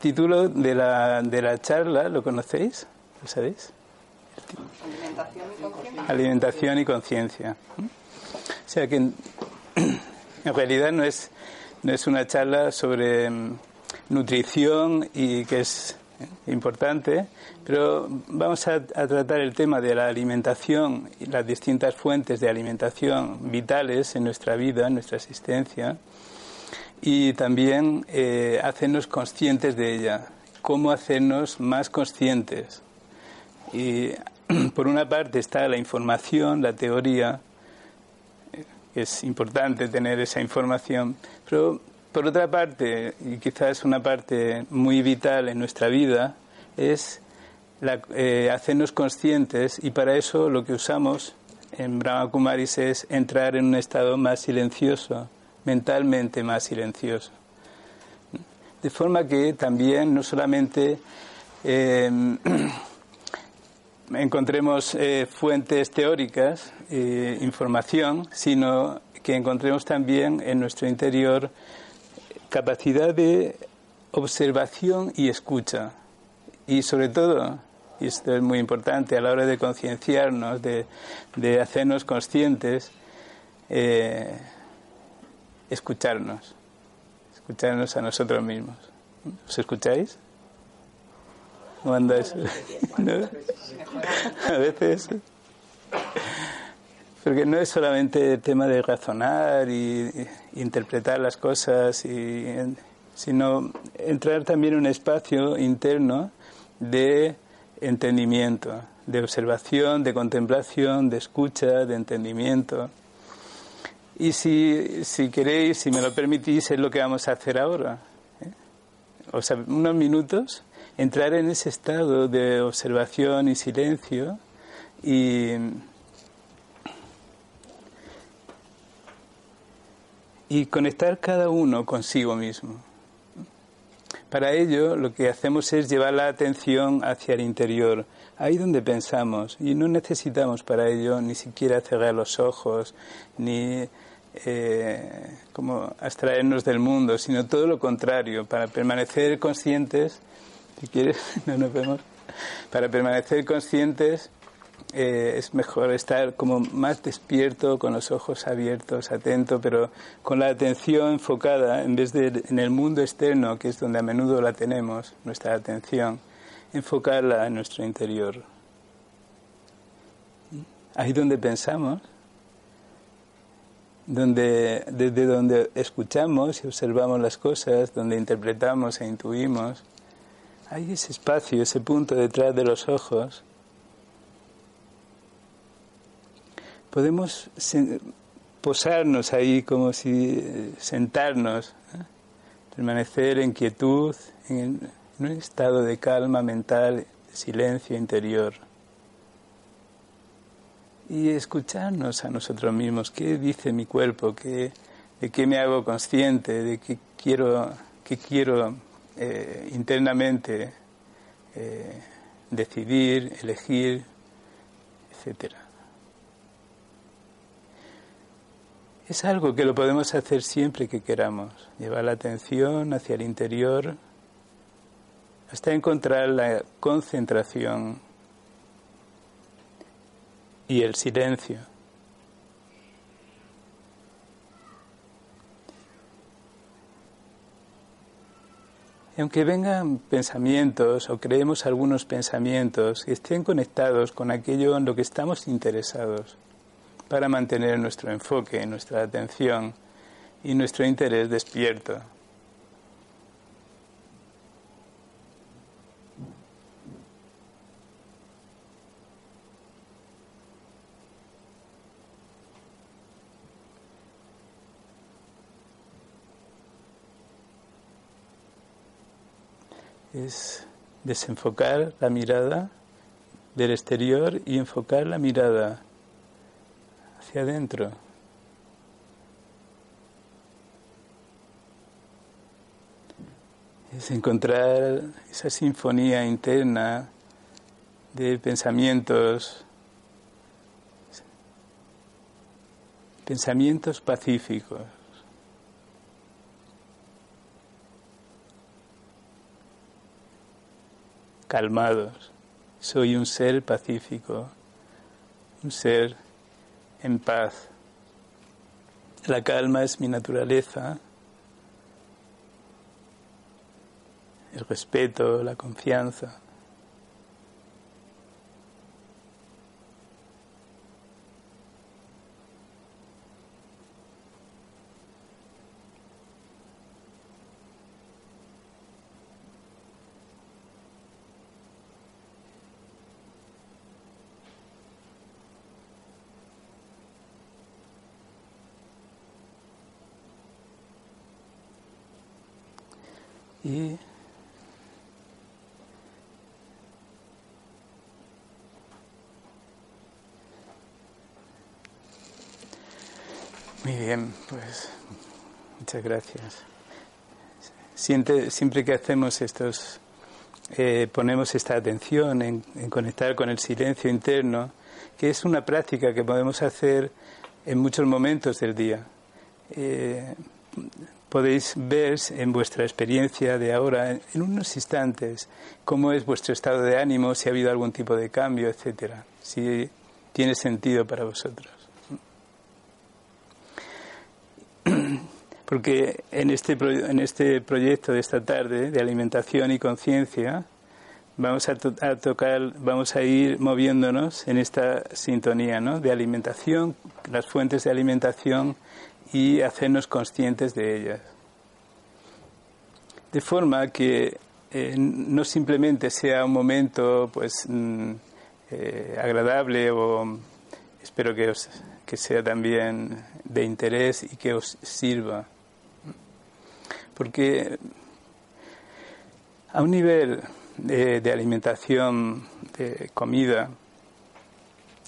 título de la, de la charla, ¿lo conocéis? ¿Lo sabéis? Alimentación y conciencia. Alimentación y conciencia. O sea que en, en realidad no es, no es una charla sobre mm, nutrición y que es eh, importante, pero vamos a, a tratar el tema de la alimentación y las distintas fuentes de alimentación vitales en nuestra vida, en nuestra existencia, y también eh, hacernos conscientes de ella, cómo hacernos más conscientes. Y por una parte está la información, la teoría, es importante tener esa información, pero por otra parte, y quizás una parte muy vital en nuestra vida, es la- eh, hacernos conscientes y para eso lo que usamos en Brahma Kumaris es entrar en un estado más silencioso, mentalmente más silencioso. De forma que también no solamente eh, encontremos eh, fuentes teóricas, eh, información, sino que encontremos también en nuestro interior capacidad de observación y escucha. Y sobre todo, y esto es muy importante a la hora de concienciarnos, de, de hacernos conscientes, eh, escucharnos, escucharnos a nosotros mismos. ¿Os escucháis? ¿Cómo andáis? ¿No? A veces. Porque no es solamente el tema de razonar y, y interpretar las cosas, y, sino entrar también en un espacio interno de entendimiento, de observación, de contemplación, de escucha, de entendimiento. Y si, si queréis, si me lo permitís, es lo que vamos a hacer ahora. ¿eh? O sea, unos minutos, entrar en ese estado de observación y silencio y, y conectar cada uno consigo mismo. Para ello, lo que hacemos es llevar la atención hacia el interior, ahí donde pensamos, y no necesitamos para ello ni siquiera cerrar los ojos, ni eh, como abstraernos del mundo, sino todo lo contrario, para permanecer conscientes, si quieres, no nos vemos, para permanecer conscientes eh, es mejor estar como más despierto, con los ojos abiertos, atento, pero con la atención enfocada, en vez de en el mundo externo, que es donde a menudo la tenemos, nuestra atención, enfocarla en nuestro interior. Ahí donde pensamos, donde, desde donde escuchamos y observamos las cosas, donde interpretamos e intuimos, hay ese espacio, ese punto detrás de los ojos. Podemos posarnos ahí como si eh, sentarnos, ¿eh? permanecer en quietud, en, un estado de calma mental, silencio interior. Y escucharnos a nosotros mismos, qué dice mi cuerpo, ¿Qué, de qué me hago consciente, de qué quiero, qué quiero eh, internamente eh, decidir, elegir, etcétera. Es algo que lo podemos hacer siempre que queramos, llevar la atención hacia el interior hasta encontrar la concentración y el silencio. Y aunque vengan pensamientos o creemos algunos pensamientos que estén conectados con aquello en lo que estamos interesados, para mantener nuestro enfoque, nuestra atención y nuestro interés despierto. Es desenfocar la mirada del exterior y enfocar la mirada hacia adentro. Es encontrar esa sinfonía interna de pensamientos, pensamientos pacíficos. Calmados. Soy un ser pacífico, un ser en paz. La calma es mi naturaleza. El respeto, la confianza. Muy bien, pues muchas gracias. Siempre que hacemos estos, eh, ponemos esta atención en, en, conectar con el silencio interno, que es una práctica que podemos hacer en muchos momentos del día. Eh, podéis ver en vuestra experiencia de ahora, en unos instantes, cómo es vuestro estado de ánimo, si ha habido algún tipo de cambio, etcétera, si tiene sentido para vosotros. Porque en este, en este proyecto de esta tarde de alimentación y conciencia, vamos a, to a, tocar, vamos a ir moviéndonos en esta sintonía ¿no? de alimentación, las fuentes de alimentación y hacernos conscientes de ellas. De forma que eh, no simplemente sea un momento pues mm, eh, agradable o espero que, os, que sea también de interés y que os sirva. Porque a un nivel de, de alimentación, de comida,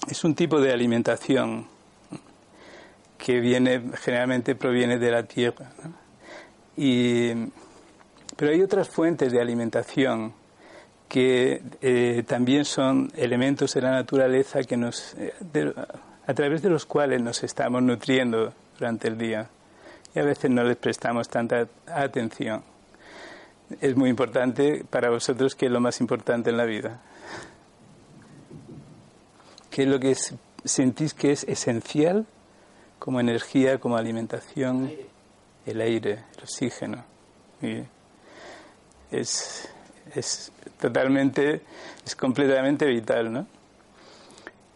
es un tipo de alimentación que viene generalmente proviene de la tierra. Y, pero hay otras fuentes de alimentación que eh, también son elementos de la naturaleza que nos, eh, a través de los cuales nos estamos nutriendo durante el día y a veces no les prestamos tanta atención. Es muy importante para vosotros que es lo más importante en la vida. ¿Qué es lo que sentís que es esencial como energía, como alimentación, el aire, el oxígeno. Es, es totalmente, es completamente vital, ¿no?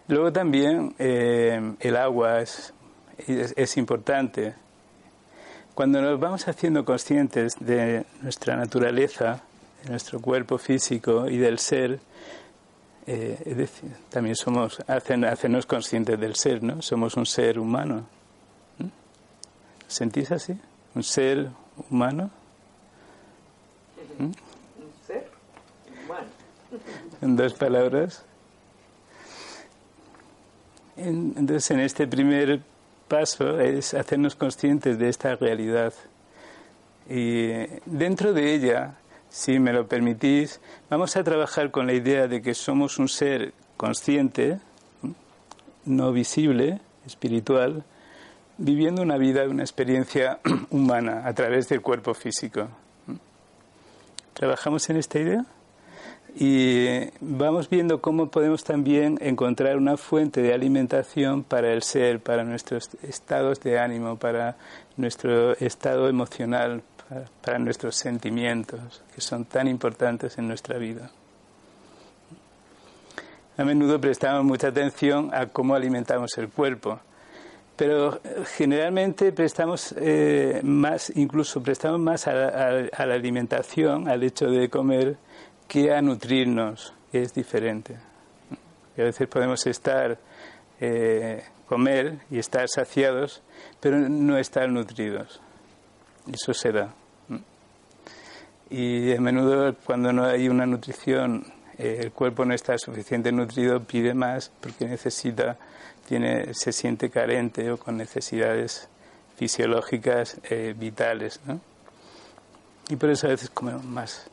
Luego también eh, el agua es, es, es, importante. Cuando nos vamos haciendo conscientes de nuestra naturaleza, de nuestro cuerpo físico y del ser, eh, es decir, también somos, hacen, hacernos conscientes del ser, ¿no? Somos un ser humano. ¿Sentís así? ¿Un ser humano? Un ser humano. En dos palabras. Entonces, en este primer paso es hacernos conscientes de esta realidad. Y dentro de ella, si me lo permitís, vamos a trabajar con la idea de que somos un ser consciente, no visible, espiritual, viviendo una vida, una experiencia humana a través del cuerpo físico. ¿Trabajamos en esta idea? Y vamos viendo cómo podemos también encontrar una fuente de alimentación para el ser, para nuestros estados de ánimo, para nuestro estado emocional, para, para nuestros sentimientos, que son tan importantes en nuestra vida. A menudo prestamos mucha atención a cómo alimentamos el cuerpo, pero generalmente prestamos eh, más, incluso prestamos más a, a, a, la alimentación, al hecho de comer, que a nutrirnos, es diferente. Y a veces podemos estar, eh, comer y estar saciados, pero no estar nutridos. Eso se da. Y a menudo cuando no hay una nutrición, eh, el cuerpo no está suficientemente nutrido, pide más porque necesita tiene, se siente carente o con necesidades fisiológicas eh, vitales. Y por eso a veces comemos más.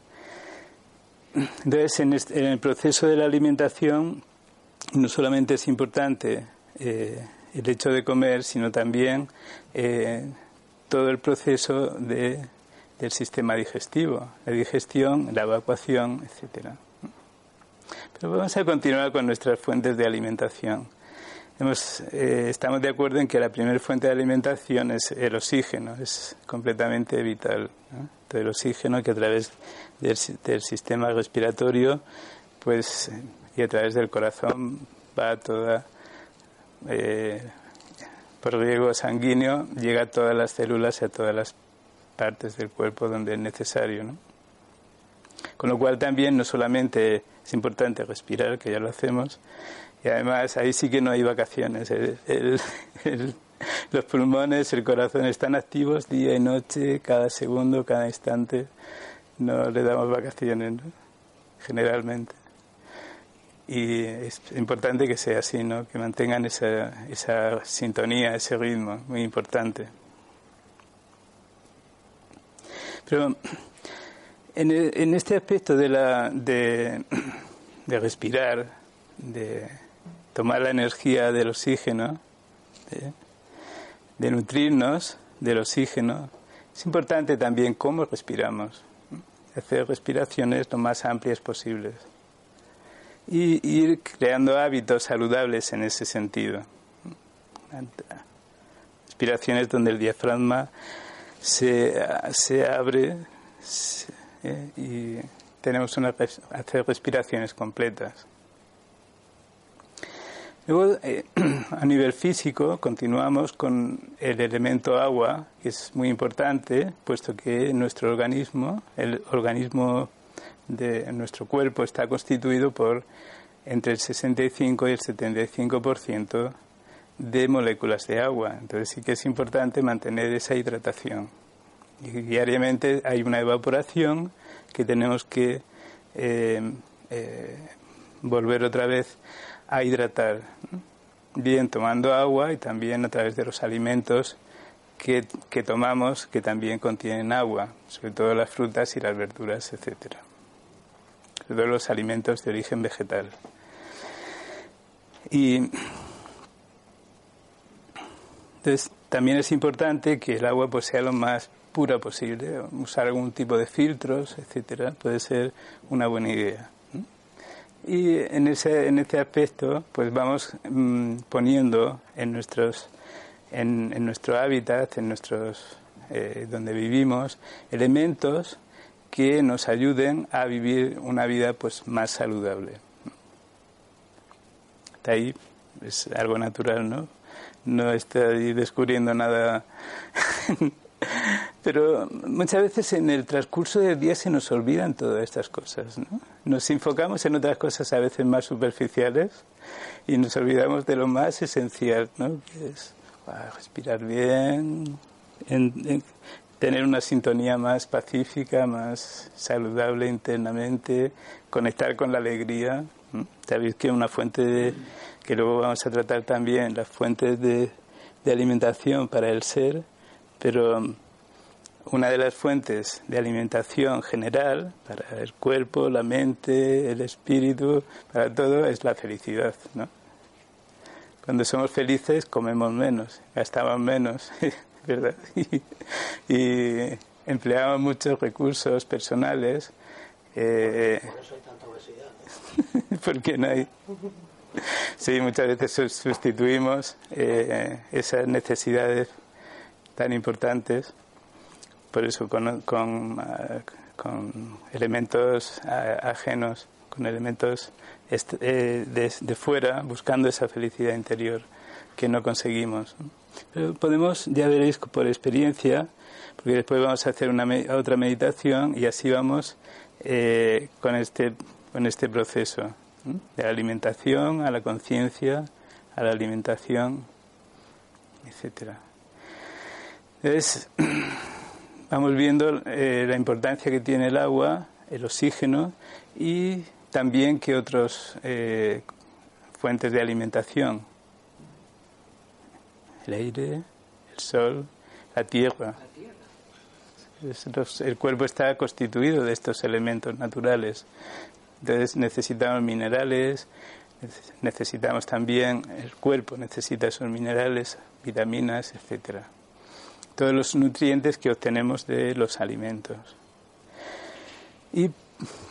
Entonces, en, este, en, el proceso de la alimentación, no solamente es importante eh, el hecho de comer, sino también eh, todo el proceso de, del sistema digestivo, la digestión, la evacuación, etcétera. Pero vamos a continuar con nuestras fuentes de alimentación. Eh, estamos de acuerdo en que la primera fuente de alimentación es el oxígeno, es completamente vital. el oxígeno que a través del, sistema respiratorio pues, y a través del corazón va toda, eh, por riego sanguíneo, llega a todas las células y a todas las partes del cuerpo donde es necesario. Con lo cual también no solamente es importante respirar, que ya lo hacemos, y además ahí sí que no hay vacaciones. los pulmones, el corazón están activos día y noche, cada segundo, cada instante. No le damos vacaciones, generalmente. Y es importante que sea así, ¿no? que mantengan esa, esa sintonía, ese ritmo, muy importante. Pero en, en este aspecto de, la, de, de respirar, de tomar la energía del oxígeno, de, nutrirnos del oxígeno, es importante también cómo respiramos, hacer respiraciones lo más amplias posibles y ir creando hábitos saludables en ese sentido. Respiraciones donde el diafragma se, se abre eh, y tenemos una hacer respiraciones completas. Luego, eh, a nivel físico, continuamos con el elemento agua, que es muy importante, puesto que nuestro organismo, el organismo de nuestro cuerpo, está constituido por entre el 65 y el 75% de moléculas de agua. Entonces sí que es importante mantener esa hidratación. Y diariamente hay una evaporación que tenemos que eh, eh, volver otra vez a hidratar, bien tomando agua y también a través de los alimentos que, que, tomamos que también contienen agua, sobre todo las frutas y las verduras, etcétera. Sobre todo los alimentos de origen vegetal. Y entonces también es importante que el agua pues sea lo más pura posible, usar algún tipo de filtros, etcétera, puede ser una buena idea. Y en ese, en este aspecto, pues vamos mm, poniendo en nuestros, en, en, nuestro hábitat, en nuestros, eh, donde vivimos, elementos que nos ayuden a vivir una vida pues más saludable. Está ahí, es algo natural, ¿no? No estoy descubriendo nada Pero muchas veces en el transcurso del día se nos olvidan todas estas cosas. ¿no? Nos enfocamos en otras cosas a veces más superficiales y nos olvidamos de lo más esencial, ¿no? que es respirar bien, tener una sintonía más pacífica, más saludable internamente, conectar con la alegría. Sabéis que una fuente de, que luego vamos a tratar también, las fuentes de alimentación para el ser, pero una de las fuentes de alimentación general para el cuerpo, la mente, el espíritu, para todo es la felicidad, ¿no? Cuando somos felices comemos menos, gastamos menos, ¿verdad? Y, empleamos muchos recursos personales. Eh, Por eso hay tanta obesidad. porque no hay. Sí, muchas veces sustituimos eh, esas necesidades tan importantes por eso con, con, ah, con elementos ah, ajenos, con elementos eh, de, fuera, buscando esa felicidad interior que no conseguimos. Pero podemos, ya veréis por experiencia, porque después vamos a hacer una, otra meditación y así vamos eh, con, este, con este proceso de la alimentación a la conciencia, a la alimentación, etcétera. Entonces, vamos viendo eh, la importancia que tiene el agua, el oxígeno y también que otras eh, fuentes de alimentación, el aire, el sol, la tierra. el cuerpo está constituido de estos elementos naturales. Entonces necesitamos minerales, necesitamos también, el cuerpo necesita esos minerales, vitaminas, etcétera todos los nutrientes que obtenemos de los alimentos. Y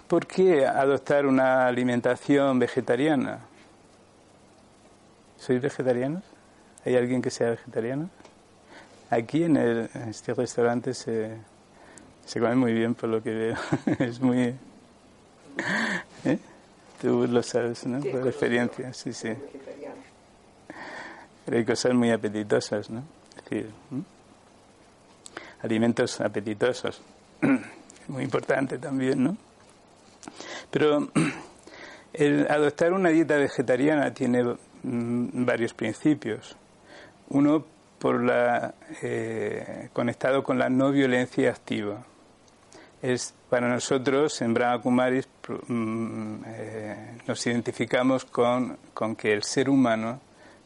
¿por qué adoptar una alimentación vegetariana? ¿Sois vegetarianos? ¿Hay alguien que sea vegetariano? Aquí en, el, en este restaurante se, se come muy bien por lo que veo. es muy... ¿Eh? Tú lo sabes, ¿no? Por experiencia, sí, sí. Pero hay cosas muy apetitosas, ¿no? Es decir, alimentos apetitosos. muy importante también, ¿no? Pero el adoptar una dieta vegetariana tiene mm, varios principios. Uno por la eh, conectado con la no violencia activa. Es para nosotros en Brahma Kumaris mm, eh, nos identificamos con, con que el ser humano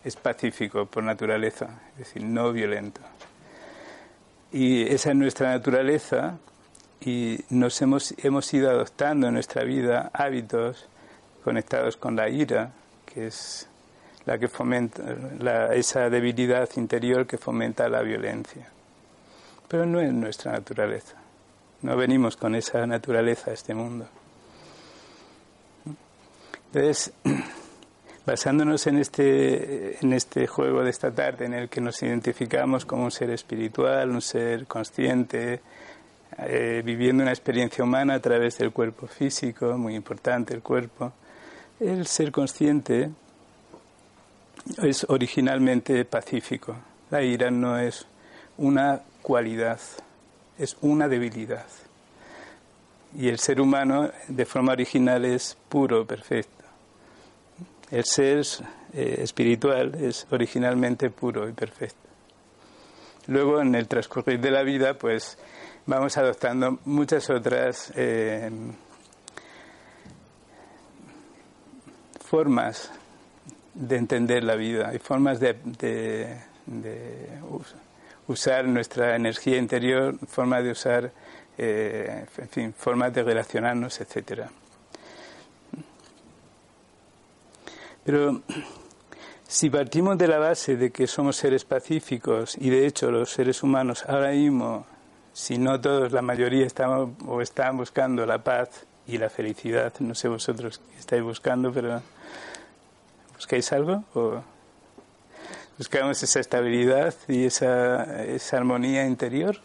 es pacífico por naturaleza, es decir, no violento. Y esa es nuestra naturaleza y nos hemos, hemos ido adoptando en nuestra vida hábitos conectados con la ira, que es la que fomenta esa debilidad interior que fomenta la violencia. Pero no es nuestra naturaleza. No venimos con esa naturaleza a este mundo. Entonces, basándonos en este, en este juego de esta tarde en el que nos identificamos como un ser espiritual, un ser consciente, eh, viviendo una experiencia humana a través del cuerpo físico, muy importante el cuerpo, el ser consciente es originalmente pacífico. La ira no es una cualidad, es una debilidad. Y el ser humano de forma original es puro, perfecto. El ser eh, espiritual es originalmente puro y perfecto. Luego, en el transcurrir de la vida, pues vamos adoptando muchas otras eh, formas de entender la vida y formas de, usar nuestra energía interior, formas de usar, eh, en fin, formas de relacionarnos, etcétera. Pero si partimos de la base de que somos seres pacíficos y de hecho los seres humanos ahora mismo si no todos, la mayoría estamos o están buscando la paz y la felicidad. No sé vosotros qué estáis buscando, pero ¿buscáis algo? ¿O buscamos esa estabilidad y esa, esa armonía interior?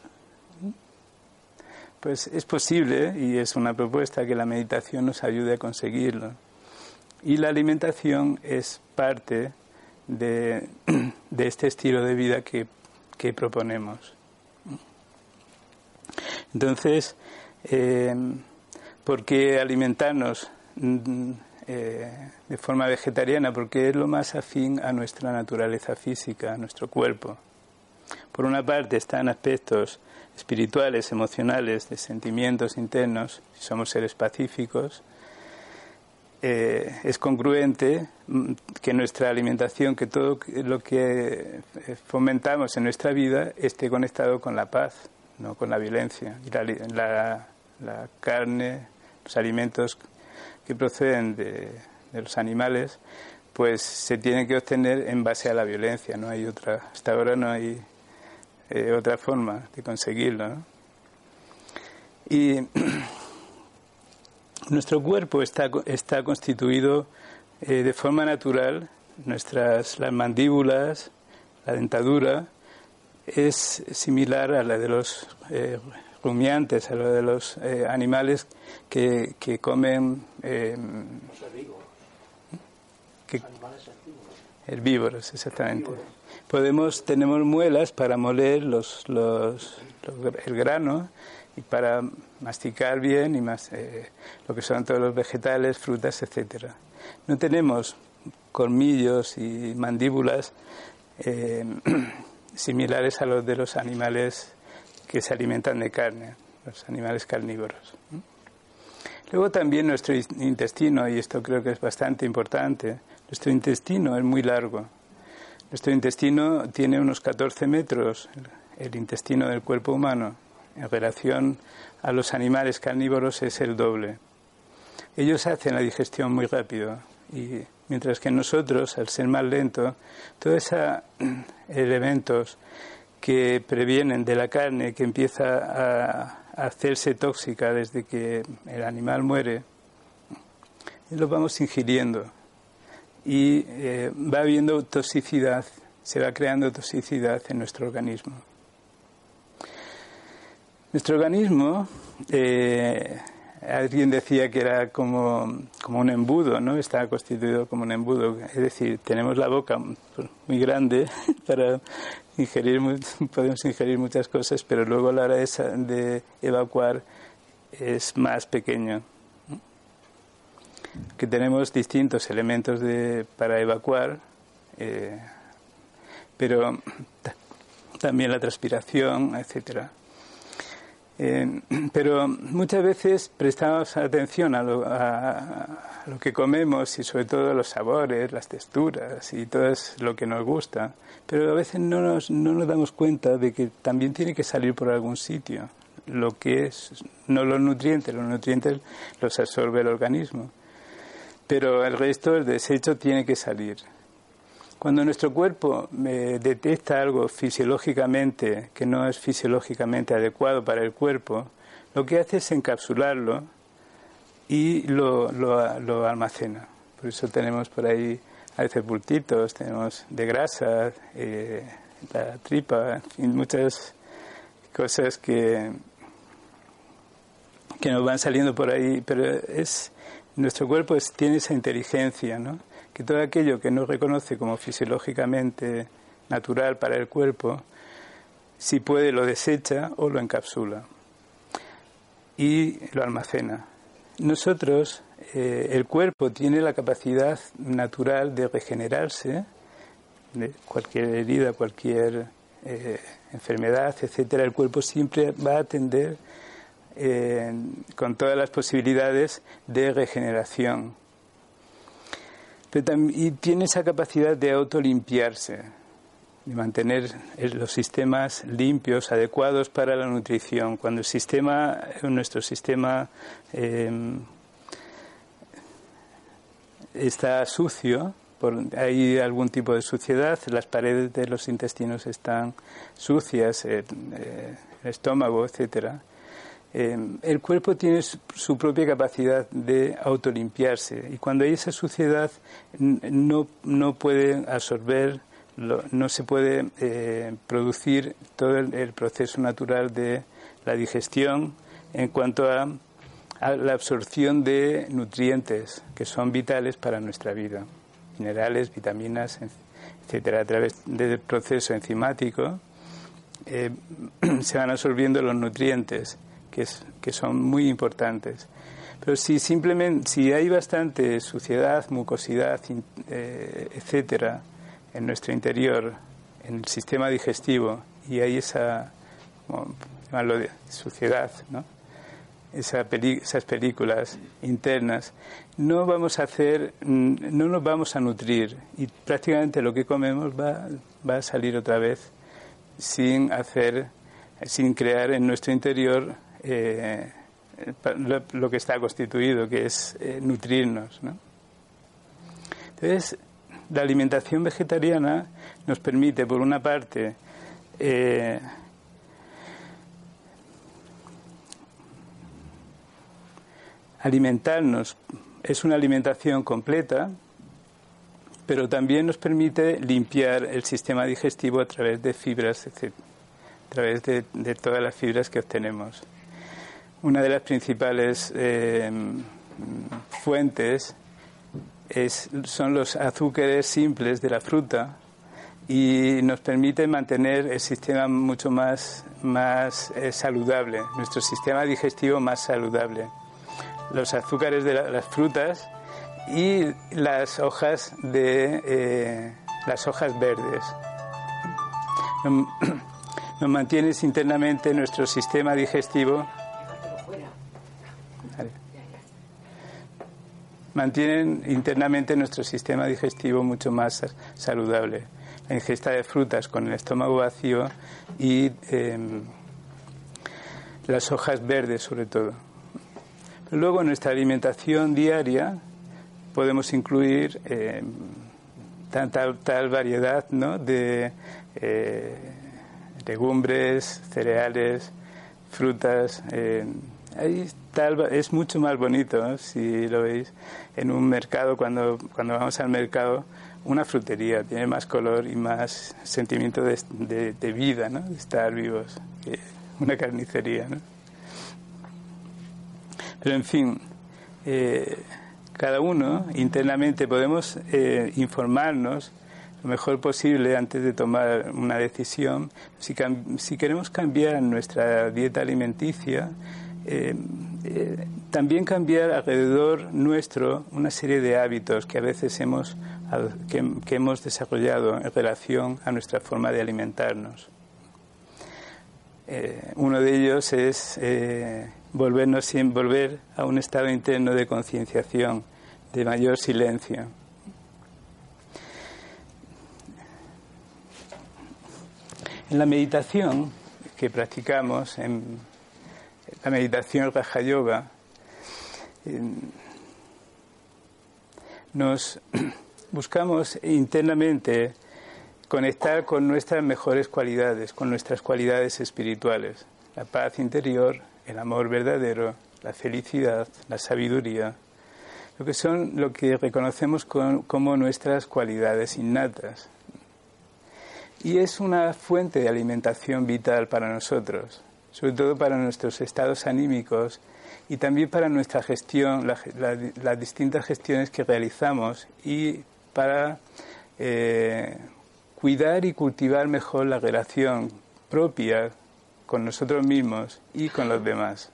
Pues es posible y es una propuesta que la meditación nos ayude a conseguirlo. Y la alimentación es parte de, de este estilo de vida que, que proponemos. Entonces, eh, ¿por qué alimentarnos mm, eh, de forma vegetariana? Porque es lo más afín a nuestra naturaleza física, a nuestro cuerpo. Por una parte están aspectos espirituales, emocionales, de sentimientos internos, si somos seres pacíficos, eh, es congruente mm, que nuestra alimentación, que todo lo que fomentamos en nuestra vida esté conectado con la paz, no con la violencia. La, carne, los alimentos que proceden de, los animales, pues se tienen que obtener en base a la violencia. No hay otra, hasta ahora no hay eh, otra forma de conseguirlo. Y nuestro cuerpo está, está constituido eh, de forma natural, nuestras las mandíbulas, la dentadura, es similar a la de los eh, rumiantes, a la de los eh, animales que, que comen. Eh, herbívoros, exactamente. Podemos, tenemos muelas para moler los, los, el grano y para masticar bien y más lo que son todos los vegetales, frutas, etcétera. No tenemos colmillos y mandíbulas similares a los de los animales que se alimentan de carne, los animales carnívoros. Luego también nuestro intestino, y esto creo que es bastante importante, nuestro intestino es muy largo. Nuestro intestino tiene unos 14 metros, el intestino del cuerpo humano, en relación a los animales carnívoros es el doble. Ellos hacen la digestión muy rápido y mientras que nosotros, al ser más lento, todos esos elementos que previenen de la carne, que empieza hacerse tóxica desde que el animal muere, lo vamos ingiriendo y eh, va habiendo toxicidad, se va creando toxicidad en nuestro organismo. Nuestro organismo, eh, alguien decía que era como, como, un embudo, ¿no? Está constituido como un embudo. Es decir, tenemos la boca muy grande para ingerir, podemos ingerir muchas cosas, pero luego a la hora de, de evacuar es más pequeño que tenemos distintos elementos de, para evacuar, eh, pero también la transpiración, etcétera. Eh, pero muchas veces prestamos atención a lo, a lo, que comemos y sobre todo los sabores, las texturas y todo lo que nos gusta, pero a veces no nos, no nos damos cuenta de que también tiene que salir por algún sitio lo que es, no los nutrientes, los nutrientes los absorbe el organismo pero el resto, el desecho, tiene que salir. Cuando nuestro cuerpo eh, detecta algo fisiológicamente que no es fisiológicamente adecuado para el cuerpo, lo que hace es encapsularlo y lo, lo, almacena. Por eso tenemos por ahí a veces bultitos, tenemos de grasa, eh, la tripa, en fin, muchas cosas que, que nos van saliendo por ahí, pero es nuestro cuerpo tiene esa inteligencia, ¿no? Que todo aquello que no reconoce como fisiológicamente natural para el cuerpo, si puede lo desecha o lo encapsula y lo almacena. Nosotros, eh, el cuerpo tiene la capacidad natural de regenerarse de cualquier herida, cualquier eh, enfermedad, etcétera. El cuerpo siempre va a atender con todas las posibilidades de regeneración. Y tiene esa capacidad de autolimpiarse, de mantener los sistemas limpios, adecuados para la nutrición. Cuando el sistema, nuestro sistema em, está sucio, por, hay algún tipo de suciedad, las paredes de los intestinos están sucias, eh, el estómago, etcétera eh, el cuerpo tiene su propia capacidad de autolimpiarse. Y cuando hay esa suciedad no, no puede absorber, no se puede eh, producir todo el, proceso natural de la digestión en cuanto a, la absorción de nutrientes que son vitales para nuestra vida, minerales, vitaminas, etcétera, a través del proceso enzimático eh, se van absorbiendo los nutrientes que, es, que son muy importantes. Pero si simplemente, si hay bastante suciedad, mucosidad, eh, etcétera, en nuestro interior, en el sistema digestivo, y hay esa, suciedad, ¿no? Esa esas películas internas, no vamos a hacer, no nos vamos a nutrir y prácticamente lo que comemos va, va a salir otra vez sin hacer, sin crear en nuestro interior eh, lo, que está constituido, que es eh, nutrirnos. Entonces, la alimentación vegetariana nos permite, por una parte, eh, alimentarnos, es una alimentación completa, pero también nos permite limpiar el sistema digestivo a través de fibras, a través de todas las fibras que obtenemos. Una de las principales eh, fuentes son los azúcares simples de la fruta y nos permite mantener el sistema mucho más, más eh, saludable, nuestro sistema digestivo más saludable. Los azúcares de las frutas y las hojas de eh, las hojas verdes. Nos mantienes internamente nuestro sistema digestivo mantienen internamente nuestro sistema digestivo mucho más saludable. La ingesta de frutas con el estómago vacío y em, las hojas verdes sobre todo. luego en nuestra alimentación diaria podemos incluir em, tal variedad ¿no? de eh, legumbres, cereales, frutas. Ahí es mucho más bonito, si lo veis, en un mercado, cuando, cuando vamos al mercado, una frutería tiene más color y más sentimiento de, de, vida, ¿no? de estar vivos, que una carnicería. ¿no? Pero en fin, eh, cada uno internamente podemos eh, informarnos lo mejor posible antes de tomar una decisión. Si, si queremos cambiar nuestra dieta alimenticia, eh, eh, también cambiar alrededor nuestro una serie de hábitos que a veces hemos, que, hemos desarrollado en relación a nuestra forma de alimentarnos. Eh, uno de ellos es volvernos, volver a un estado interno de concienciación, de mayor silencio. En la meditación que practicamos en la meditación Raja Yoga, nos buscamos internamente conectar con nuestras mejores cualidades, con nuestras cualidades espirituales, la paz interior, el amor verdadero, la felicidad, la sabiduría, lo que son lo que reconocemos como nuestras cualidades innatas. Y es una fuente de alimentación vital para nosotros sobre todo para nuestros estados anímicos y también para nuestra gestión, las distintas gestiones que realizamos y para eh, cuidar y cultivar mejor la relación propia con nosotros mismos y con los demás.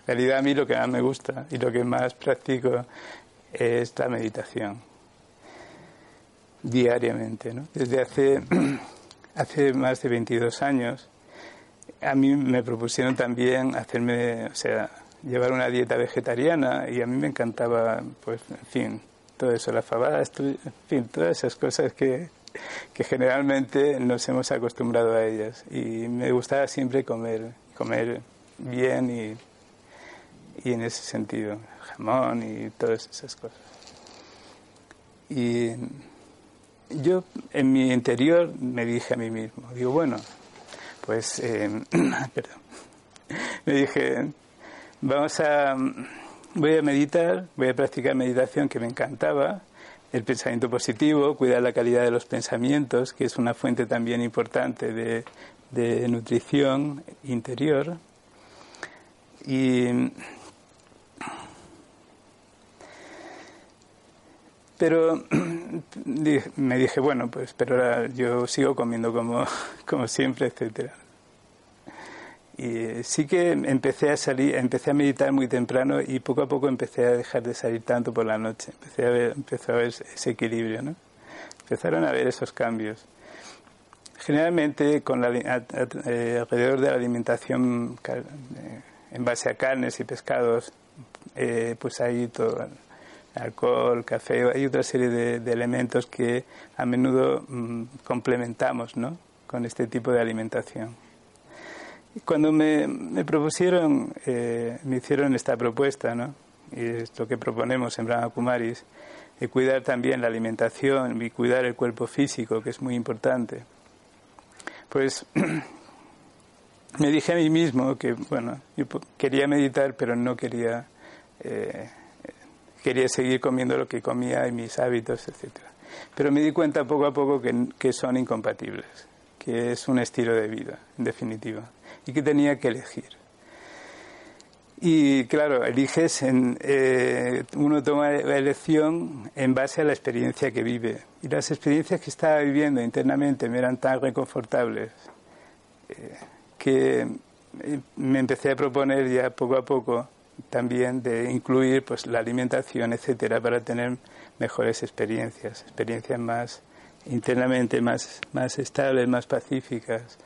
En realidad a mí lo que más me gusta y lo que más practico es la meditación diariamente. Desde hace, hace más de 22 años a mí me propusieron también hacerme, o sea, llevar una dieta vegetariana y a mí me encantaba, pues, en fin, todo eso, la fabada, en fin, todas esas cosas que, que generalmente nos hemos acostumbrado a ellas. Y me gustaba siempre comer, comer bien y, y en ese sentido, jamón y todas esas cosas. Y yo en mi interior me dije a mí mismo, digo, bueno, pues, eh, perdón, me dije, vamos a, voy a meditar, voy a practicar meditación que me encantaba, el pensamiento positivo, cuidar la calidad de los pensamientos, que es una fuente también importante de, de nutrición interior. Y pero me dije, bueno, pues, pero ahora yo sigo comiendo como, como siempre, etcétera. Y sí que empecé a salir, empecé a meditar muy temprano y poco a poco empecé a dejar de salir tanto por la noche. Empecé a ver, empezó a ver ese equilibrio, ¿no? Empezaron a ver esos cambios. Generalmente, con la, eh, alrededor de la alimentación eh, en base a carnes y pescados, eh, pues hay todo alcohol, café, hay otra serie de, elementos que a menudo mm, complementamos ¿no? con este tipo de alimentación. Cuando me, me propusieron, eh, me hicieron esta propuesta, ¿no? y es lo que proponemos en Brahma Kumaris, de cuidar también la alimentación y cuidar el cuerpo físico, que es muy importante, pues me dije a mí mismo que, bueno, yo quería meditar, pero no quería... Eh, quería seguir comiendo lo que comía y mis hábitos, etc. Pero me di cuenta poco a poco que, son incompatibles, que es un estilo de vida, en definitiva, y que tenía que elegir. Y claro, eliges, en, eh, uno toma la elección en base a la experiencia que vive. Y las experiencias que estaba viviendo internamente me eran tan reconfortables eh, que eh, me empecé a proponer ya poco a poco también de incluir pues la alimentación, etcétera, para tener mejores experiencias, experiencias más internamente más, más estables, más pacíficas.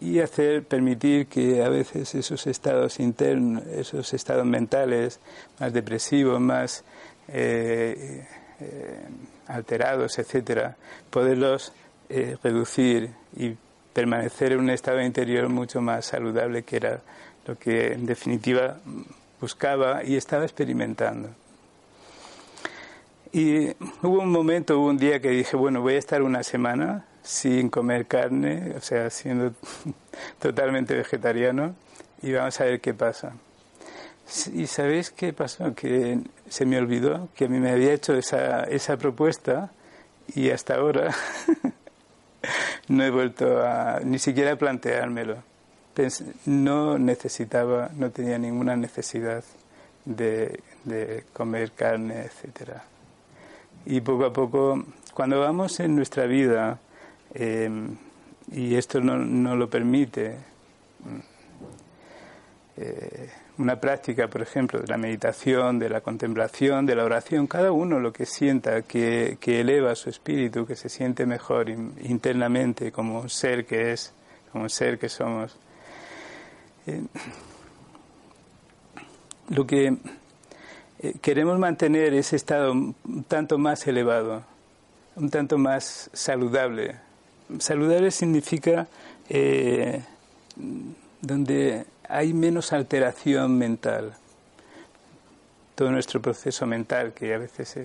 Y hacer permitir que a veces esos estados internos, esos estados mentales más depresivos, más eh, eh, alterados, etcétera, poderlos eh, reducir y permanecer en un estado interior mucho más saludable que era lo que en definitiva buscaba y estaba experimentando. Y hubo un momento, hubo un día que dije, bueno, voy a estar una semana sin comer carne, o sea, siendo totalmente vegetariano, y vamos a ver qué pasa. ¿Y sabéis qué pasó? Que se me olvidó que a mí me había hecho esa, esa propuesta y hasta ahora no he vuelto a ni siquiera a planteármelo. No necesitaba, no tenía ninguna necesidad de, comer carne, etcétera. Y poco a poco, cuando vamos en nuestra vida, em, y esto no, no lo permite, eh, una práctica, por ejemplo, de la meditación, de la contemplación, de la oración, cada uno lo que sienta que, eleva su espíritu, que se siente mejor internamente como ser que es, como un ser que somos. Eh, lo que eh, queremos mantener ese estado un tanto más elevado, un tanto más saludable. Saludable significa eh, donde hay menos alteración mental. Todo nuestro proceso mental, que a veces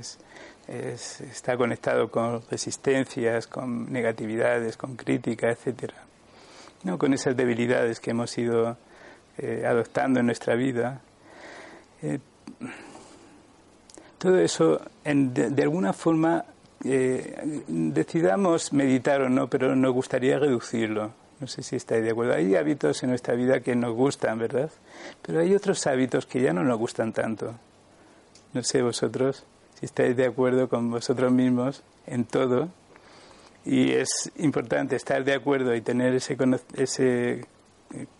es, está conectado con resistencias, con negatividades, con crítica, etcétera, no con esas debilidades que hemos ido eh, adoptando en nuestra vida. Eh, todo eso, de, alguna forma, eh, decidamos meditar o no, pero nos gustaría reducirlo no sé si estáis de acuerdo. Hay hábitos en nuestra vida que nos gustan, ¿verdad? Pero hay otros hábitos que ya no nos gustan tanto. No sé vosotros si estáis de acuerdo con vosotros mismos en todo. Y es importante estar de acuerdo y tener ese, ese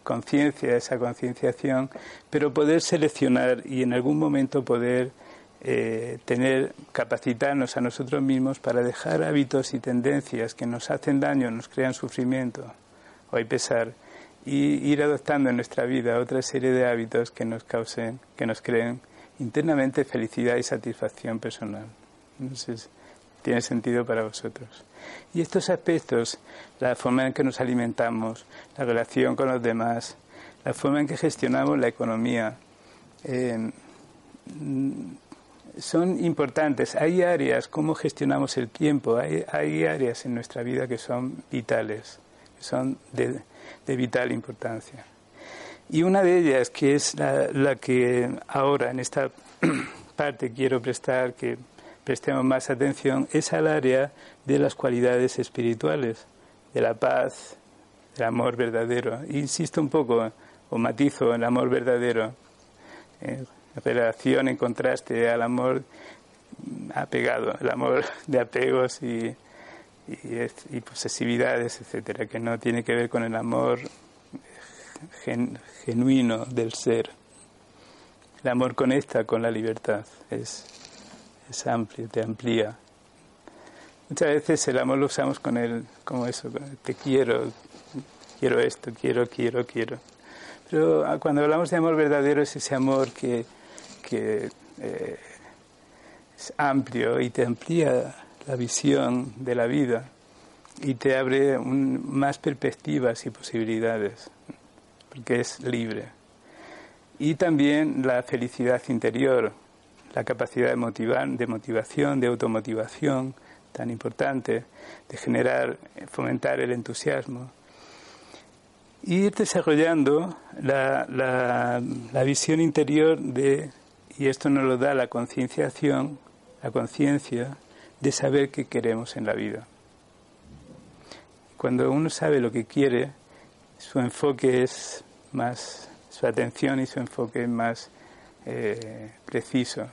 conciencia, esa concienciación, pero poder seleccionar y en algún momento poder eh, tener, capacitarnos a nosotros mismos para dejar hábitos y tendencias que nos hacen daño, nos crean sufrimiento o hay pesar y ir adoptando en nuestra vida otra serie de hábitos que nos causen, que nos creen internamente felicidad y satisfacción personal. Entonces, tiene sentido para vosotros. Y estos aspectos, la forma en que nos alimentamos, la relación con los demás, la forma en que gestionamos la economía, eh, son importantes. Hay áreas, cómo gestionamos el tiempo, hay, hay áreas en nuestra vida que son vitales son de, vital importancia. Y una de ellas, que es la, que ahora en esta parte quiero prestar, que prestemos más atención, es al área de las cualidades espirituales, de la paz, del amor verdadero. Insisto un poco, o matizo, el amor verdadero, en relación, en contraste al amor apegado, el amor de apegos y, y, posesividades, etcétera, que no tiene que ver con el amor genuino del ser. El amor conecta con la libertad, es, es amplio, te amplía. Muchas veces el amor lo usamos con el, como eso, te quiero, quiero esto, quiero, quiero, quiero. Pero ah, cuando hablamos de amor verdadero es ese amor que, que eh, es amplio y te amplía la visión de la vida y te abre más perspectivas y posibilidades, porque es libre. Y también la felicidad interior, la capacidad de motivar, de motivación, de automotivación, tan importante, de generar, fomentar el entusiasmo. Y ir desarrollando la, la, la visión interior de, y esto nos lo da la concienciación, la conciencia de saber qué queremos en la vida. Cuando uno sabe lo que quiere, su enfoque es más, su atención y su enfoque es más eh, preciso.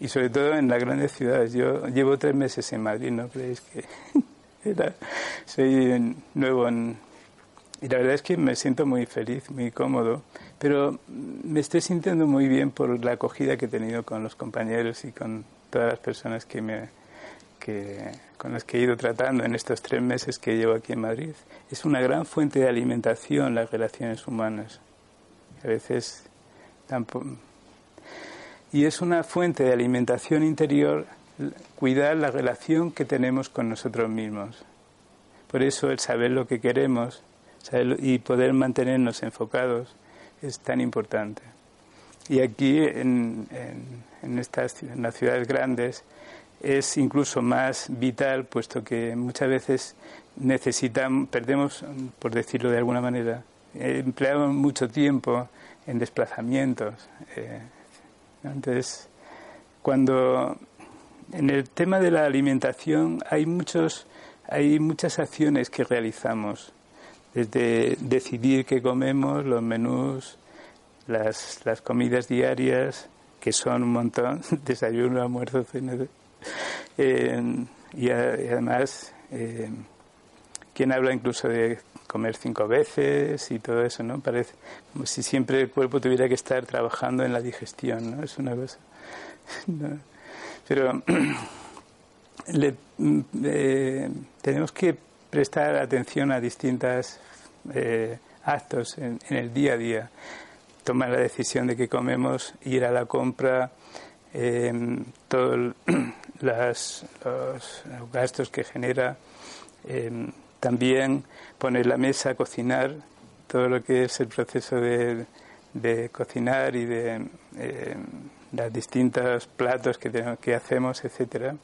Y sobre todo en las grandes ciudades. Yo llevo tres meses en Madrid, ¿no creéis que soy nuevo en, y la verdad es que me siento muy feliz, muy cómodo, pero me estoy sintiendo muy bien por la acogida que he tenido con los compañeros y con todas las personas que me, que, con las que he ido tratando en estos tres meses que llevo aquí en Madrid. Es una gran fuente de alimentación las relaciones humanas. A veces. Y es una fuente de alimentación interior cuidar la relación que tenemos con nosotros mismos. Por eso el saber lo que queremos y poder mantenernos enfocados es tan importante. Y aquí en, en, estas, en las ciudades grandes es incluso más vital, puesto que muchas veces necesitamos, perdemos, por decirlo de alguna manera, empleamos mucho tiempo en desplazamientos. Eh, entonces, cuando en el tema de la alimentación hay muchos hay muchas acciones que realizamos desde decidir qué comemos los menús las, las comidas diarias que son un montón desayuno almuerzo cena eh, y, además eh, quien habla incluso de comer cinco veces y todo eso, ¿no? Parece como si siempre el cuerpo tuviera que estar trabajando en la digestión, ¿no? Es una cosa. Pero mm, eh, tenemos que prestar atención a distintos eh, actos en, el día a día. Tomar la decisión de que comemos, ir a la compra, eh, todos los, gastos que genera. Eh, también poner la mesa, cocinar, todo lo que es el proceso de, cocinar y de eh, los distintos platos que, tenemos, que hacemos, etcétera.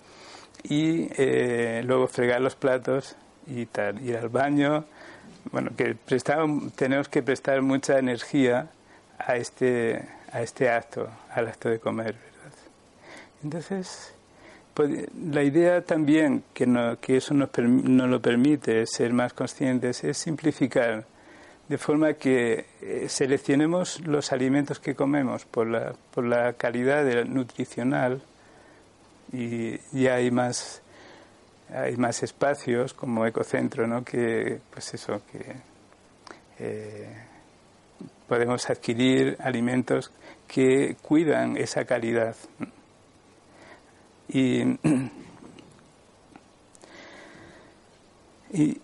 Y eh, luego fregar los platos y tal, ir al baño. Bueno, que tenemos que prestar mucha energía a este, a este acto, al acto de comer, ¿verdad? Entonces, pues, la idea también que, que eso nos, nos, lo permite ser más conscientes es simplificar de forma que eh, seleccionemos los alimentos que comemos por la, por la calidad nutricional y ya hay más hay más espacios como ecocentro no que pues eso que eh, podemos adquirir alimentos que cuidan esa calidad y, y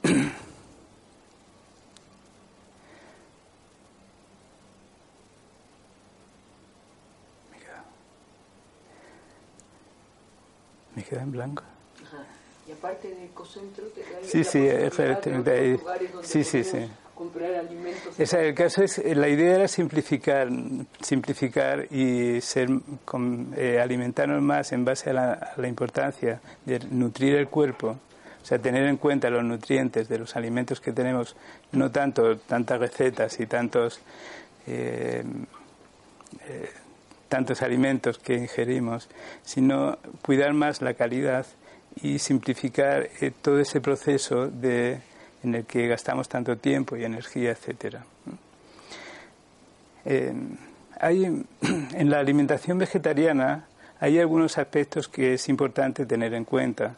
me queda en blanco. Y aparte de ecocentro, te sí, sí, efectivamente. Sí, sí, sí comprar alimentos. el caso es, la idea era simplificar, simplificar y ser, eh, alimentarnos más en base a la, importancia de nutrir el cuerpo, o sea, tener en cuenta los nutrientes de los alimentos que tenemos, no tanto tantas recetas y tantos eh, eh, tantos alimentos que ingerimos, sino cuidar más la calidad y simplificar todo ese proceso de en el que gastamos tanto tiempo y energía, etcétera. hay, en la alimentación vegetariana hay algunos aspectos que es importante tener en cuenta.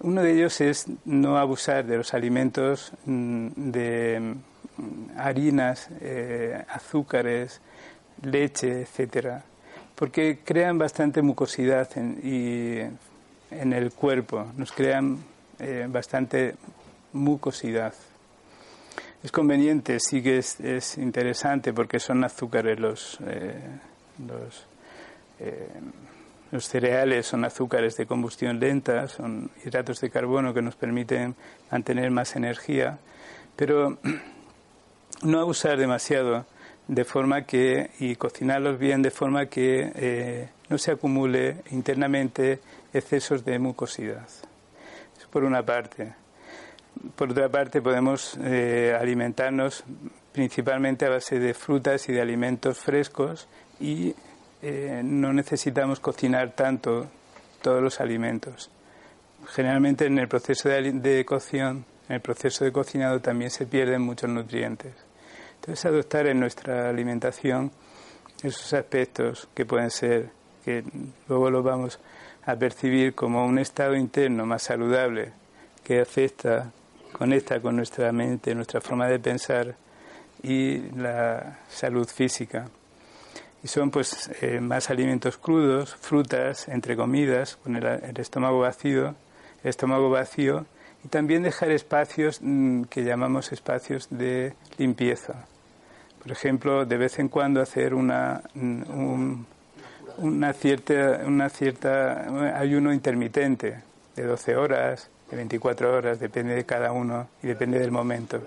Uno de ellos es no abusar de los alimentos mm, de mm, harinas, eh, azúcares, leche, etcétera, porque crean bastante mucosidad en, y, en el cuerpo, nos crean eh, bastante mucosidad. Es conveniente, sí que es, interesante porque son azúcares los, eh, los, eh, los, cereales, son azúcares de combustión lenta, son hidratos de carbono que nos permiten mantener más energía, pero no abusar demasiado de forma que, y cocinarlos bien de forma que eh, no se acumule internamente excesos de mucosidad. Eso por una parte. Por otra parte, podemos eh, alimentarnos principalmente a base de frutas y de alimentos frescos y eh, no necesitamos cocinar tanto todos los alimentos. Generalmente en el proceso de, cocción, en el proceso de cocinado también se pierden muchos nutrientes. Entonces adoptar en nuestra alimentación esos aspectos que pueden ser, que luego lo vamos a percibir como un estado interno más saludable que afecta conecta con nuestra mente, nuestra forma de pensar y la salud física. Y son pues eh, más alimentos crudos, frutas, entre comidas, con el, estómago vacío, el estómago vacío y también dejar espacios mm, que llamamos espacios de limpieza. Por ejemplo, de vez en cuando hacer una, mm, una cierta, una cierta ayuno intermitente de 12 horas, de 24 horas, depende de cada uno y depende del momento.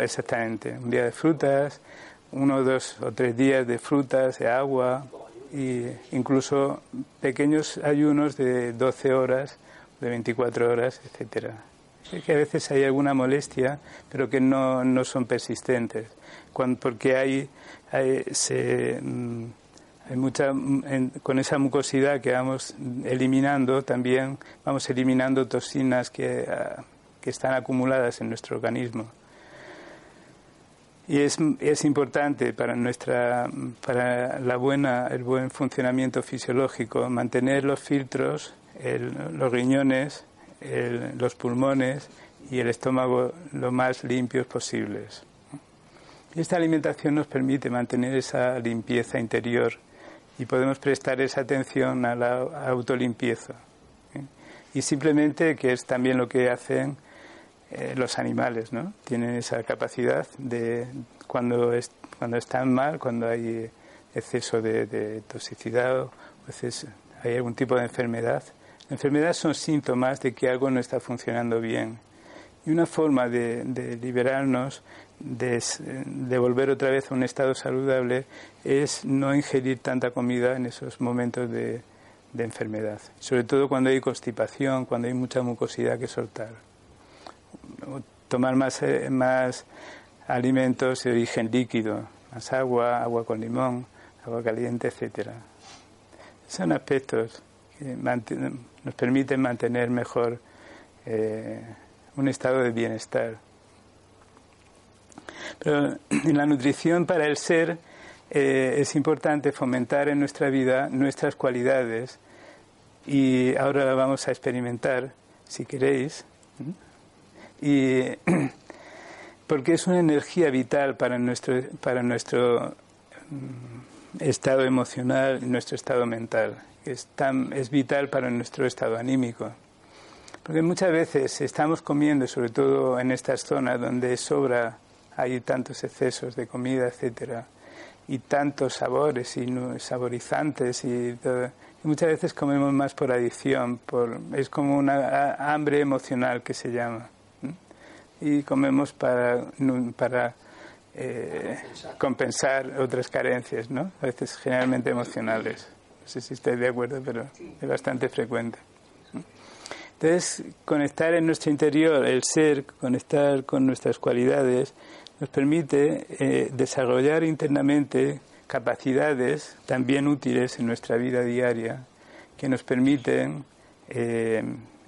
Exactamente, un día de frutas, uno, dos o tres días de frutas, de agua, y incluso pequeños ayunos de 12 horas, de 24 horas, etcétera. Que a veces hay alguna molestia, pero que no, no son persistentes, porque hay, hay, se, con esa mucosidad que vamos eliminando, también vamos eliminando toxinas que, ah, que están acumuladas en nuestro organismo. Y es, es, importante para, nuestra, para la buena, el buen funcionamiento fisiológico mantener los filtros, los riñones, los pulmones y el estómago lo más limpios posibles. Esta alimentación nos permite mantener esa limpieza interior y podemos prestar esa atención a la autolimpieza. ¿eh? Y simplemente, que es también lo que hacen eh, los animales, ¿no? Tienen esa capacidad de, cuando, es, cuando están mal, cuando hay exceso de, toxicidad o hay algún tipo de enfermedad. La enfermedad son síntomas de que algo no está funcionando bien. Y una forma de, liberarnos, de, de, volver otra vez a un estado saludable, es no ingerir tanta comida en esos momentos de, enfermedad. Sobre todo cuando hay constipación, cuando hay mucha mucosidad que soltar tomar más, eh, más alimentos de origen líquido, más agua, agua con limón, agua caliente, etcétera. Son aspectos que nos permiten mantener mejor eh, un estado de bienestar. Pero en la nutrición para el ser eh, es importante fomentar en nuestra vida nuestras cualidades y ahora vamos a experimentar, si queréis, y porque es una energía vital para nuestro, para nuestro mm, estado emocional y nuestro estado mental. Es, tan, es vital para nuestro estado anímico. Porque muchas veces estamos comiendo, sobre todo en estas zonas donde sobra, hay tantos excesos de comida, etcétera, y tantos sabores y saborizantes y, y muchas veces comemos más por adicción, por, es como una hambre emocional que se llama y comemos para, para eh, compensar otras carencias, ¿no? A veces generalmente emocionales. No sé si estáis de acuerdo, pero es bastante frecuente. Entonces, conectar en nuestro interior, el ser, conectar con nuestras cualidades, nos permite eh, desarrollar internamente capacidades también útiles en nuestra vida diaria, que nos permiten eh,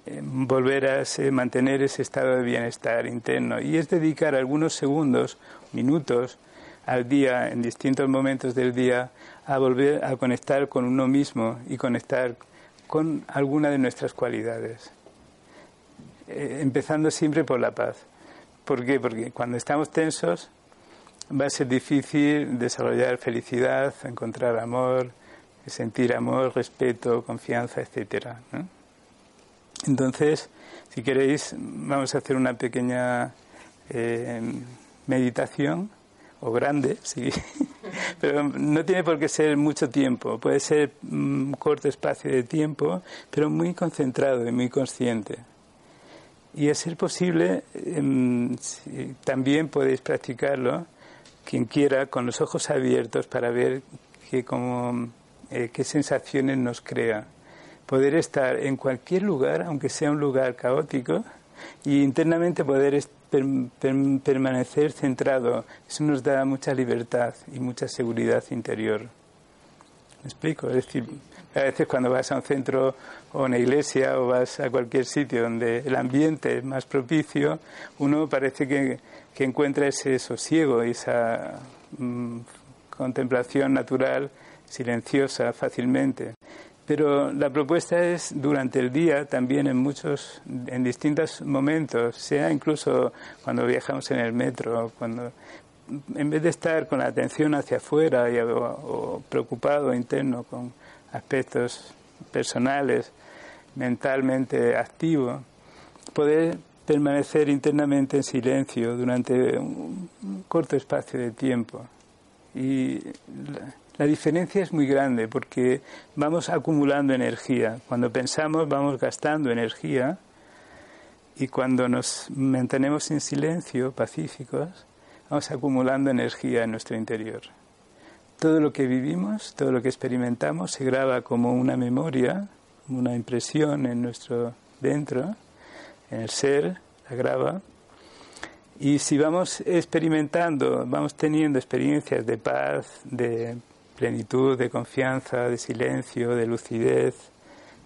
eh, volver a mantener ese estado de bienestar interno. Y es dedicar algunos segundos, minutos al día, en distintos momentos del día, a volver a conectar con uno mismo y conectar con alguna de nuestras cualidades. Empezando siempre por la paz. ¿Por qué? Porque cuando estamos tensos va a ser difícil desarrollar felicidad, encontrar amor, sentir amor, respeto, confianza, etcétera. Entonces, si queréis, vamos a hacer una pequeña eh, meditación, o grande, sí, pero no tiene por qué ser mucho tiempo, puede ser un corto espacio de tiempo, pero muy concentrado y muy consciente. Y a ser posible, em, también podéis practicarlo, quien quiera, con los ojos abiertos para ver qué, como, eh, qué sensaciones nos crea poder estar en cualquier lugar, aunque sea un lugar caótico, y internamente poder permanecer centrado. Eso nos da mucha libertad y mucha seguridad interior. ¿Me explico? Es decir, a veces cuando vas a un centro o una iglesia o vas a cualquier sitio donde el ambiente es más propicio, uno parece que, que encuentra ese sosiego y esa mm, contemplación natural silenciosa fácilmente. Pero la propuesta es durante el día, también en muchos, en distintos momentos, sea incluso cuando viajamos en el metro, cuando en vez de estar con la atención hacia afuera y, o, preocupado interno con aspectos personales, mentalmente activo, poder permanecer internamente en silencio durante un corto espacio de tiempo. Y la diferencia es muy grande porque vamos acumulando energía. Cuando pensamos vamos gastando energía y cuando nos mantenemos en silencio, pacíficos, vamos acumulando energía en nuestro interior. todo lo que vivimos, todo lo que experimentamos se graba como una memoria, una impresión en nuestro dentro, en el ser, la graba. Y si vamos experimentando, vamos teniendo experiencias de paz, de plenitud, de confianza, de silencio, de lucidez,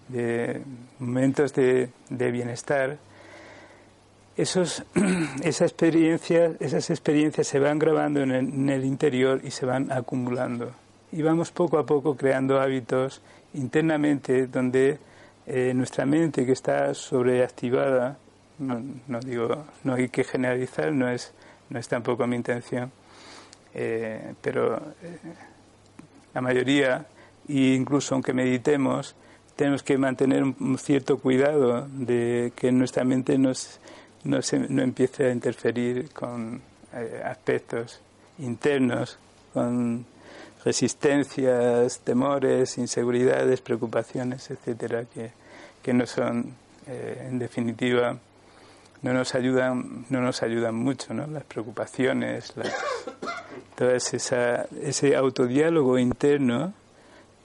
de momentos de, bienestar, esos, esa experiencia, esas experiencias se van grabando en el, interior y se van acumulando. Y vamos poco a poco creando hábitos internamente donde eh, nuestra mente que está sobreactivada, no, digo, no hay que generalizar, no es, no es tampoco mi intención, eh, pero eh, la mayoría, e incluso aunque meditemos, tenemos que mantener un cierto cuidado de que nuestra mente no, no empiece a interferir con eh, aspectos internos, con resistencias, temores, inseguridades, preocupaciones, etcétera, que, que no son, eh, en definitiva, no nos ayudan, no nos ayudan mucho, ¿no? Las preocupaciones, las, esa, ese autodiálogo interno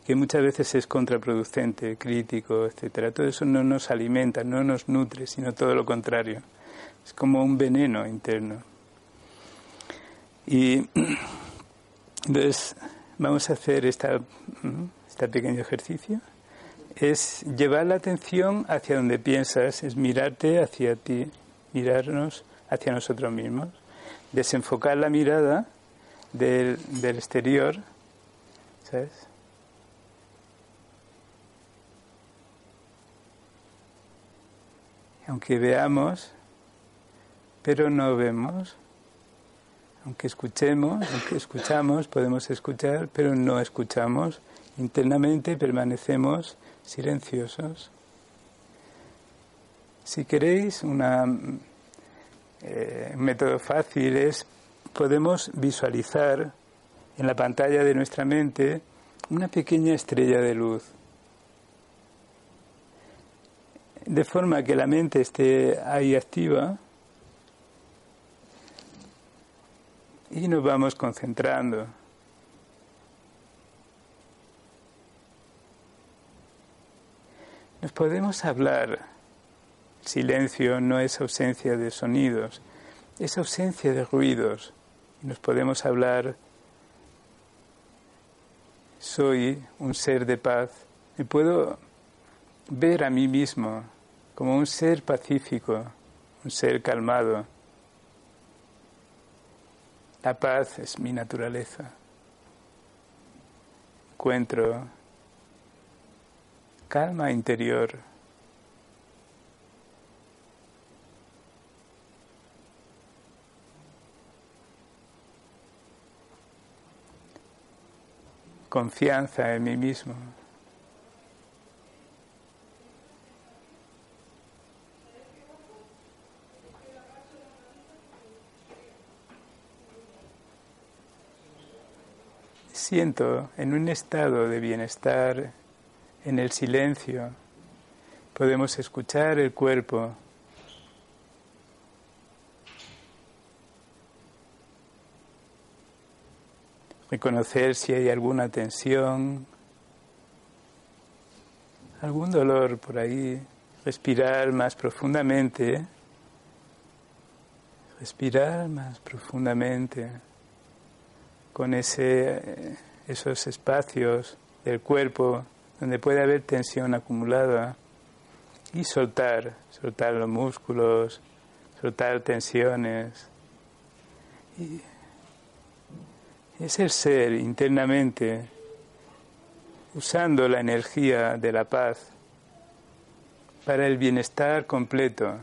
que muchas veces es contraproducente, crítico, etcétera. Todo eso no nos alimenta, no nos nutre, sino todo lo contrario. Es como un veneno interno. Y entonces vamos a hacer esta, este pequeño ejercicio. Es llevar la atención hacia donde piensas, es mirarte hacia ti, mirarnos hacia nosotros mismos, desenfocar la mirada del, del exterior, ¿sabes? Aunque veamos, pero no vemos. Aunque escuchemos, aunque escuchamos, podemos escuchar, pero no escuchamos. Internamente permanecemos silenciosos. Si queréis, una, eh, un método fácil es, podemos visualizar en la pantalla de nuestra mente una pequeña estrella de luz. De forma que la mente esté ahí activa y nos vamos concentrando. Nos podemos hablar Silencio no es ausencia de sonidos, es ausencia de ruidos. Nos podemos hablar, soy un ser de paz. Me puedo ver a mí mismo como un ser pacífico, un ser calmado. La paz es mi naturaleza. Encuentro calma interior. confianza en mí mismo. Siento en un estado de bienestar, en el silencio, podemos escuchar el cuerpo. Reconocer si hay alguna tensión, algún dolor por ahí, respirar más profundamente, respirar más profundamente con ese, esos espacios del cuerpo donde puede haber tensión acumulada y soltar, soltar los músculos, soltar tensiones. Y es el ser internamente usando la energía de la paz para el bienestar completo.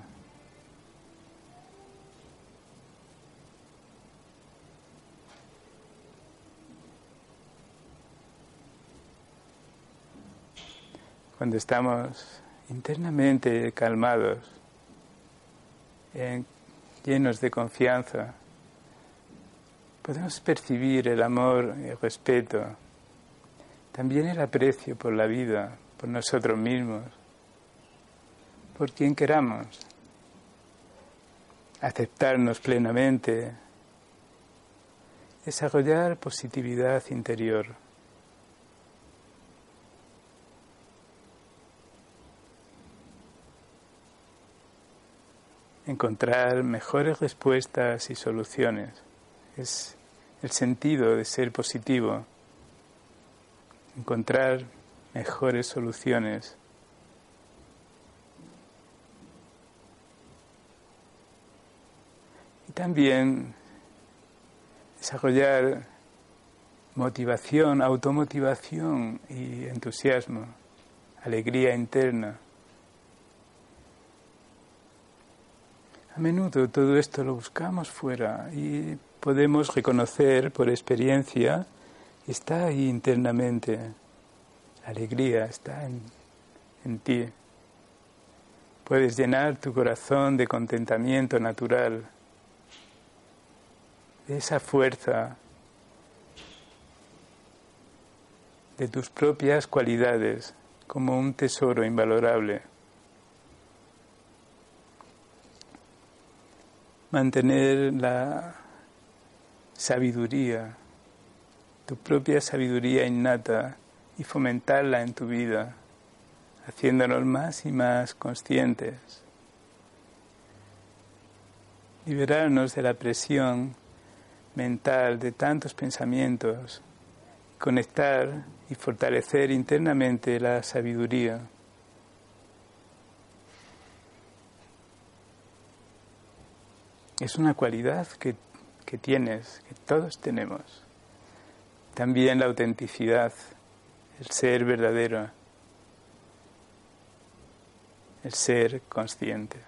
Cuando estamos internamente calmados, llenos de confianza, podemos percibir el amor, el respeto, también el aprecio por la vida, por nosotros mismos, por quien queramos, aceptarnos plenamente desarrollar positividad interior. Encontrar mejores respuestas y soluciones. Es el sentido de ser positivo. Encontrar mejores soluciones. Y también desarrollar motivación, automotivación y entusiasmo, alegría interna. Menudo todo esto lo buscamos fuera y podemos reconocer por experiencia, está ahí internamente, alegría está en, en ti. Puedes llenar tu corazón de contentamiento natural de esa fuerza, de tus propias cualidades como un tesoro invalorable. Mantener la sabiduría, tu propia sabiduría innata y fomentarla en tu vida, haciéndonos más y más conscientes. Liberarnos de la presión mental de tantos pensamientos, conectar y fortalecer internamente la sabiduría. Es una cualidad que, que tienes, que todos tenemos. También la autenticidad, el ser verdadero, el ser consciente.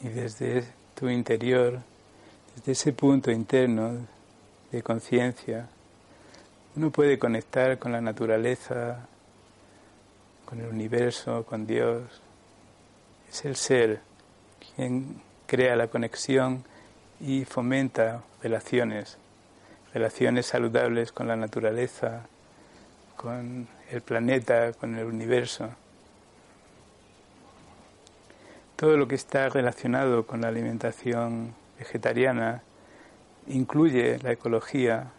Y desde tu interior, desde ese punto interno de conciencia, uno puede conectar con la naturaleza, con el universo, con Dios. Es el ser quien crea la conexión y fomenta relaciones, relaciones saludables con la naturaleza, con el planeta, con el universo. Todo lo que está relacionado con la alimentación vegetariana incluye la ecología,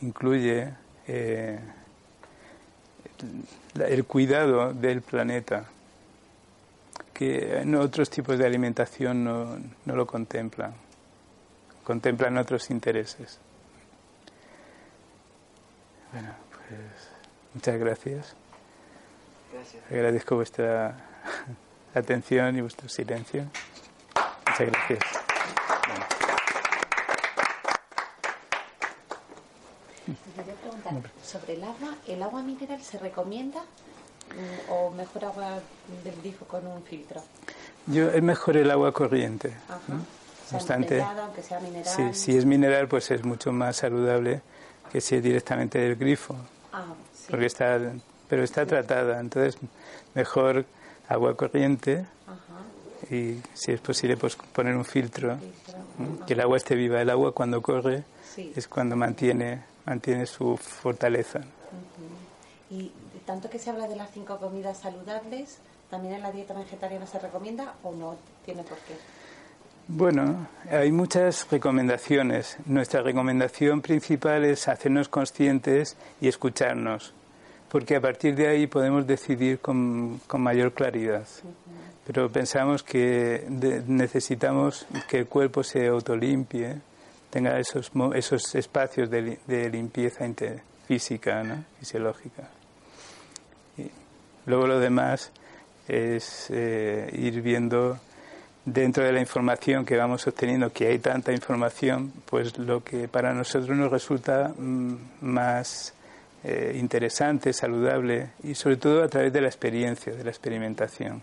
incluye eh, el cuidado del planeta, que en otros tipos de alimentación no, no lo contemplan, contemplan otros intereses. Bueno, pues muchas gracias. Gracias. Agradezco vuestra atención y vuestro silencio. Muchas gracias. quería preguntar sobre el agua. ¿El agua mineral se recomienda mm, o mejor agua del grifo con un filtro? Yo es mejor el agua corriente. Ajá. ¿no? O sea, Bastante. aunque sea mineral. Sí, si es mineral, pues es mucho más saludable que si es directamente del grifo, Ah, sí. porque está, pero está tratada. Entonces, mejor agua corriente Ajá. y, si es posible, pues poner un filtro. ¿no? que el agua esté viva. El agua cuando corre Sí. es cuando mantiene, mantiene su fortaleza. Y tanto que se habla de las cinco comidas saludables, ¿también en la dieta vegetariana se recomienda o no tiene por qué? Bueno, hay muchas recomendaciones. Nuestra recomendación principal es hacernos conscientes y escucharnos, porque a partir de ahí podemos decidir con, con mayor claridad. Pero pensamos que de- necesitamos que el cuerpo se autolimpie, tenga esos, esos espacios de, li- de limpieza física, ¿no? fisiológica. Y luego lo demás es eh, ir viendo dentro de la información que vamos obteniendo, que hay tanta información, pues lo que para nosotros nos resulta mm, más eh, interesante, saludable y sobre todo a través de la experiencia, de la experimentación.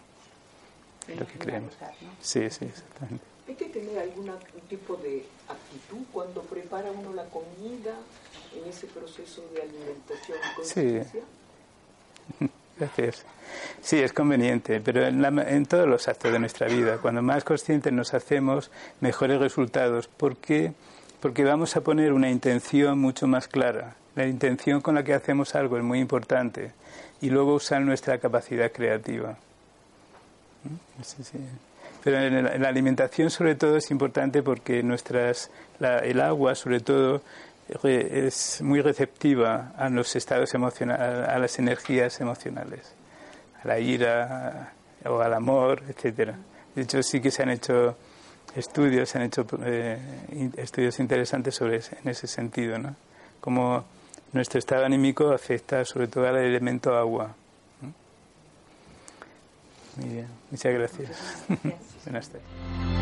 lo que creemos. Sí, sí, exactamente. ¿Hay que tener algún tipo de actitud cuando prepara uno la comida en ese proceso de alimentación? Sí. Gracias. Sí, es conveniente, pero en, en, todos los actos de nuestra vida, cuando más conscientes nos hacemos, mejores resultados. ¿Por qué? Porque vamos a poner una intención mucho más clara. La intención con la que hacemos algo es muy importante y luego usar nuestra capacidad creativa. ¿Mm? Pero en la alimentación sobre todo es importante porque nuestras, el agua sobre todo es muy receptiva a los estados emocionales, a las energías emocionales, a la ira o al amor, etcétera. De hecho, sí que se han hecho estudios, se han hecho eh, estudios interesantes sobre en ese sentido, ¿no? Cómo nuestro estado anímico afecta sobre todo al elemento agua. Muy bien, muchas gracias. Buenas tardes.